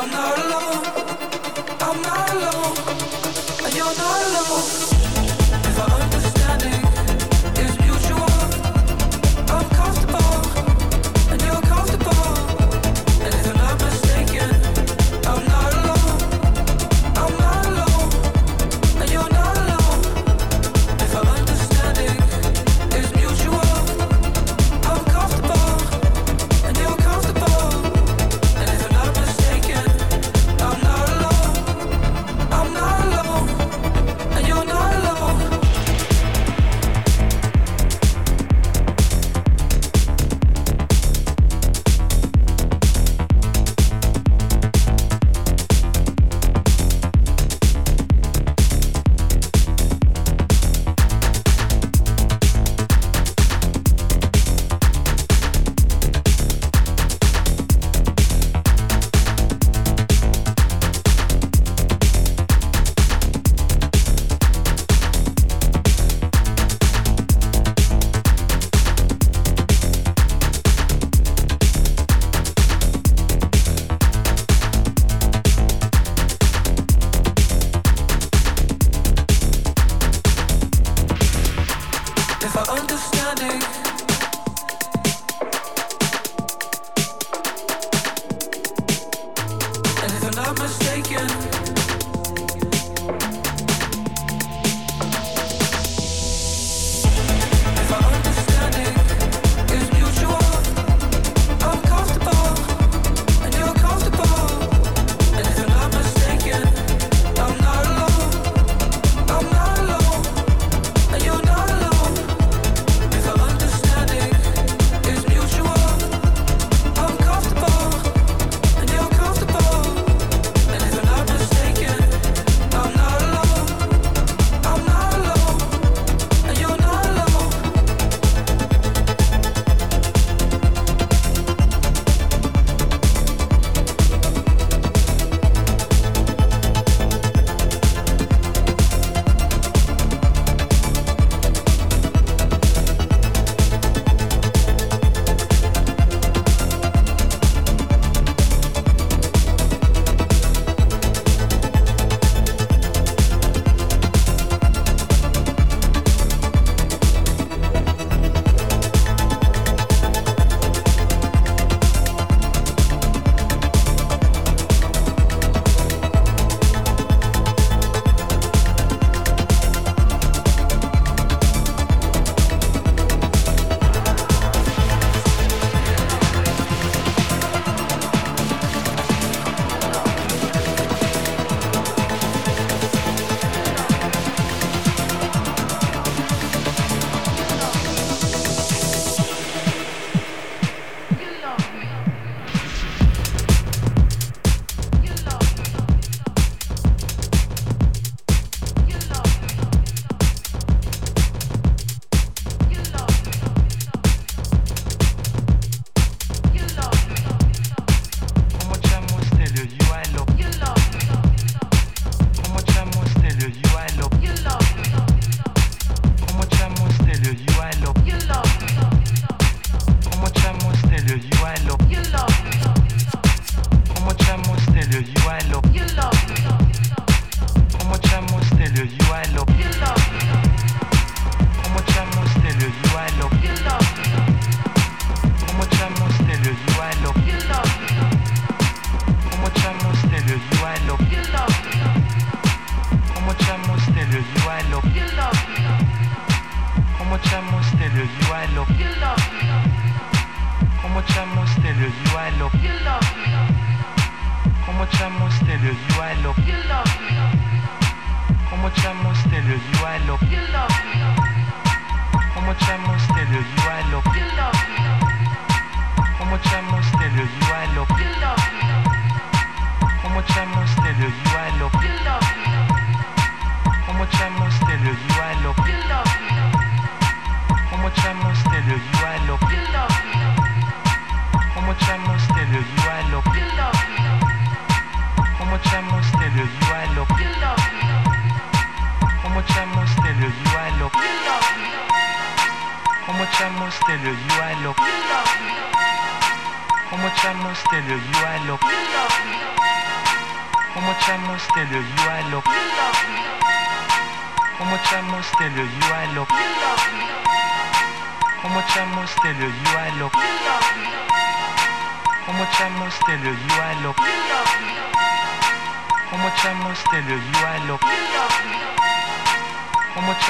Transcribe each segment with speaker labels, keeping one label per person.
Speaker 1: I'm not alone. I'm not alone. And you're not alone.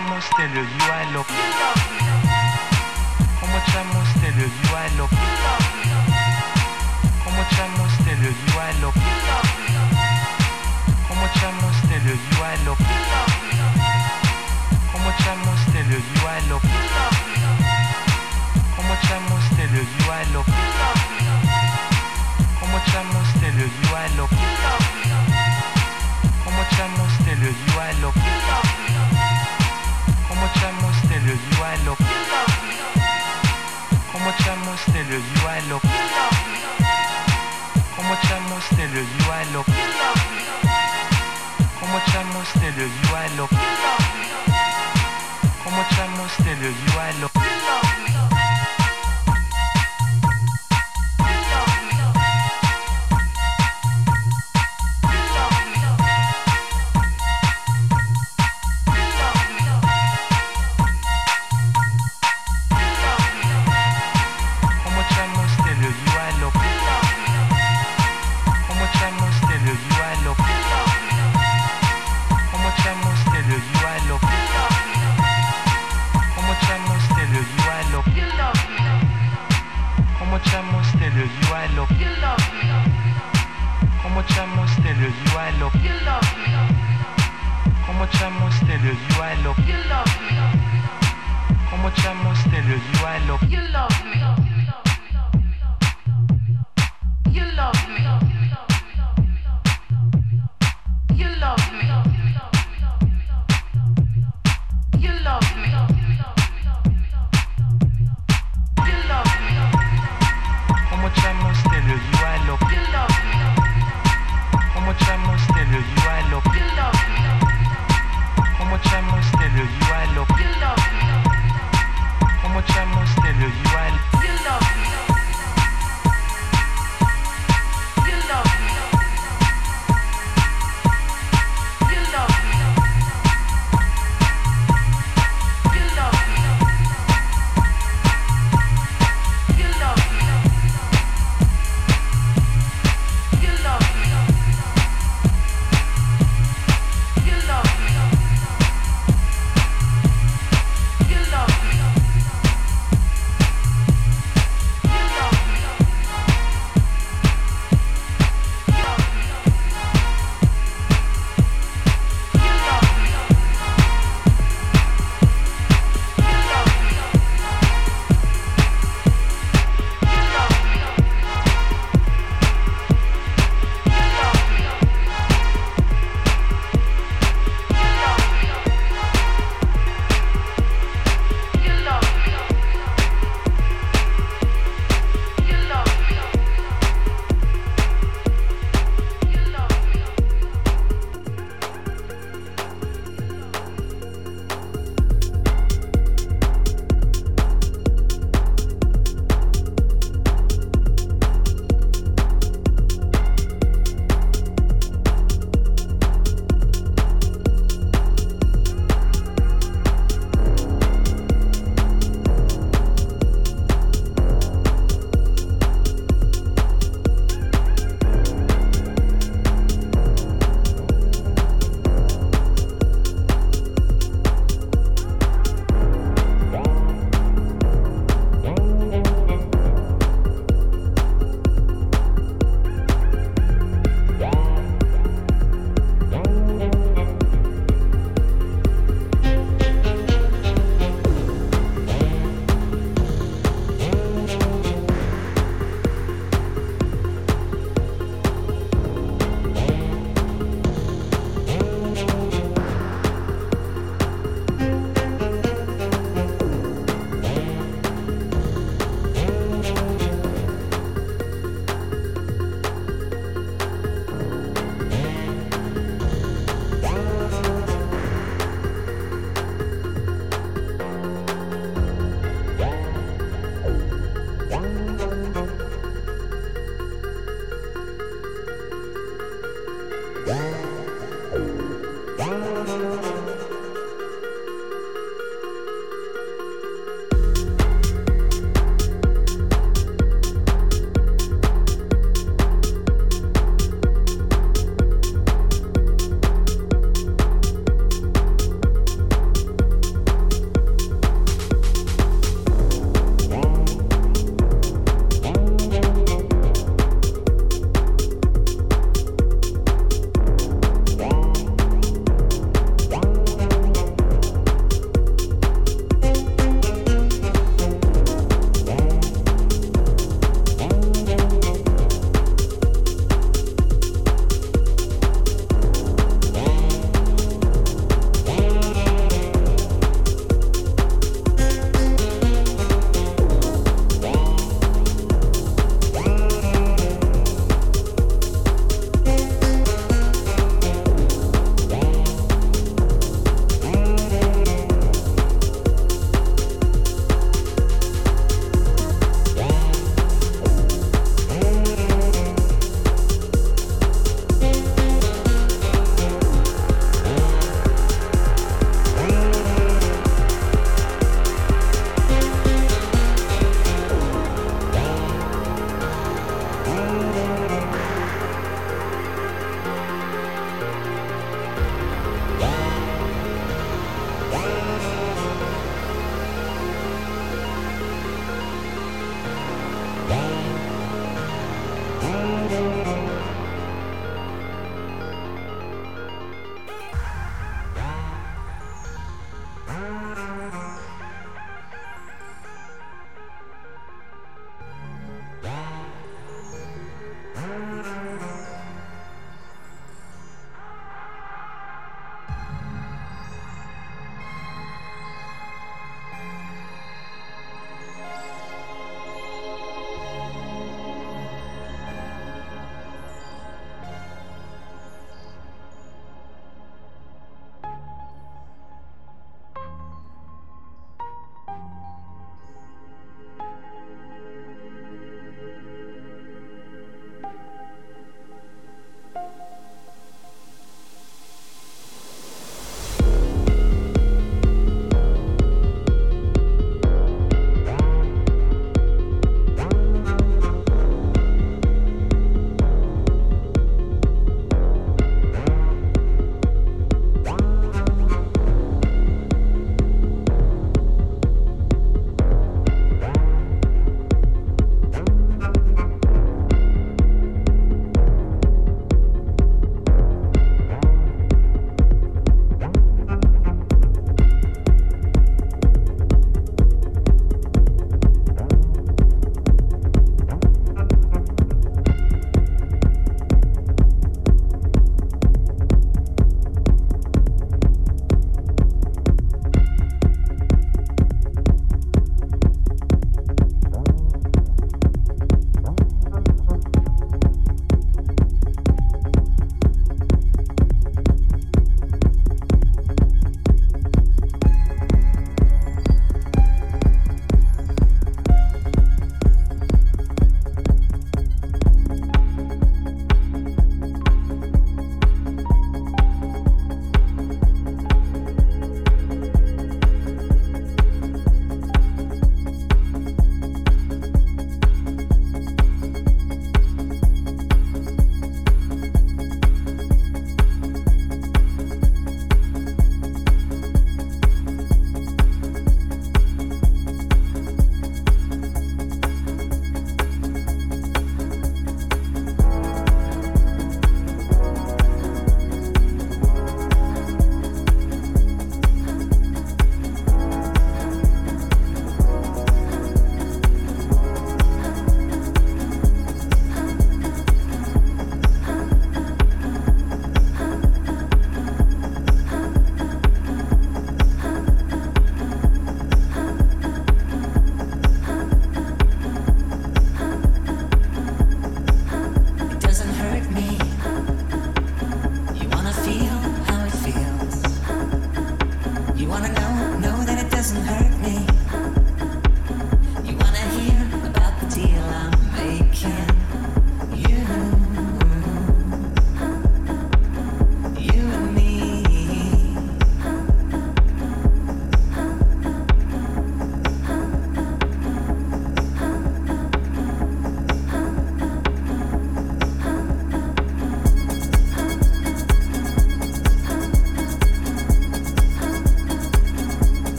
Speaker 1: traemos te lo yo Como traemos te lo yo a lo Como traemos te lo yo a lo Como traemos te lo yo a lo Como traemos te lo yo a lo Como traemos te lo yo a lo Como traemos te lo yo a lo Como traemos te lo yo
Speaker 2: a lo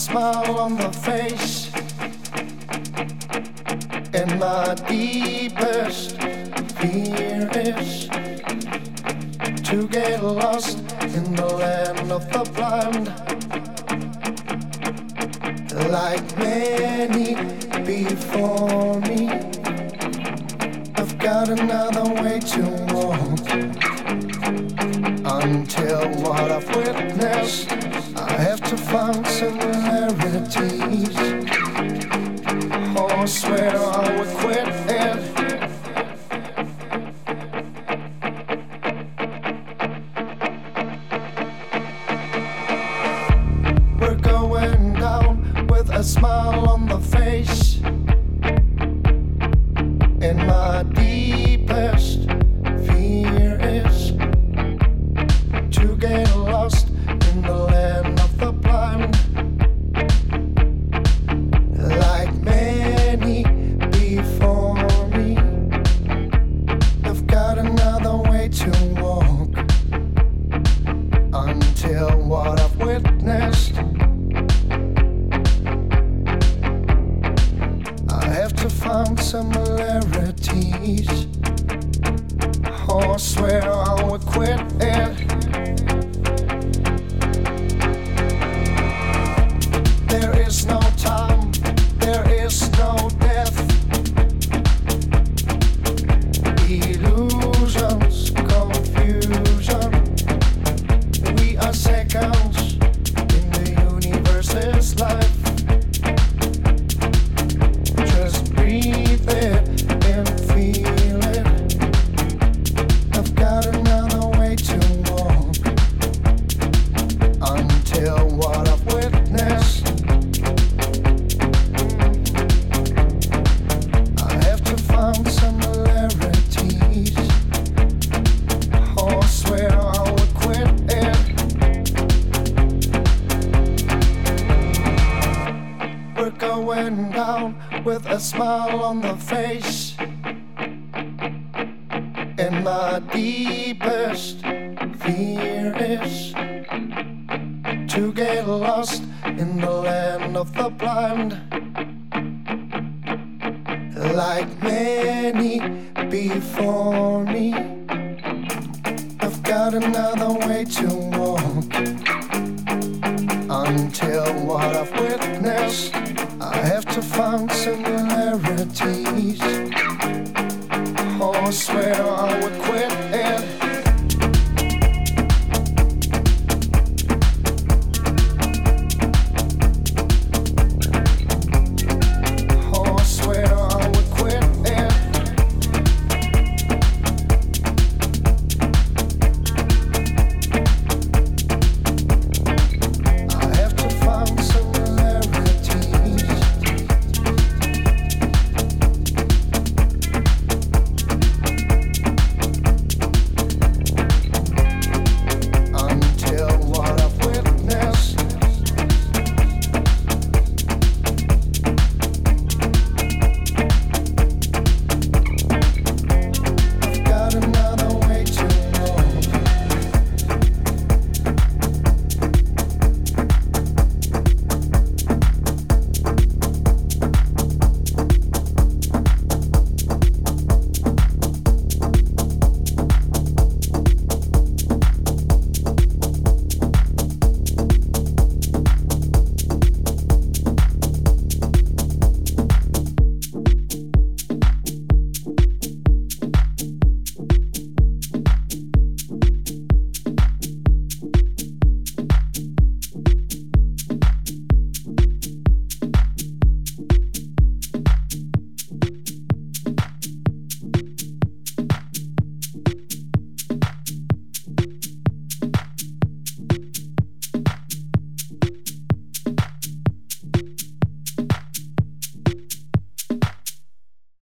Speaker 3: Smile on the face.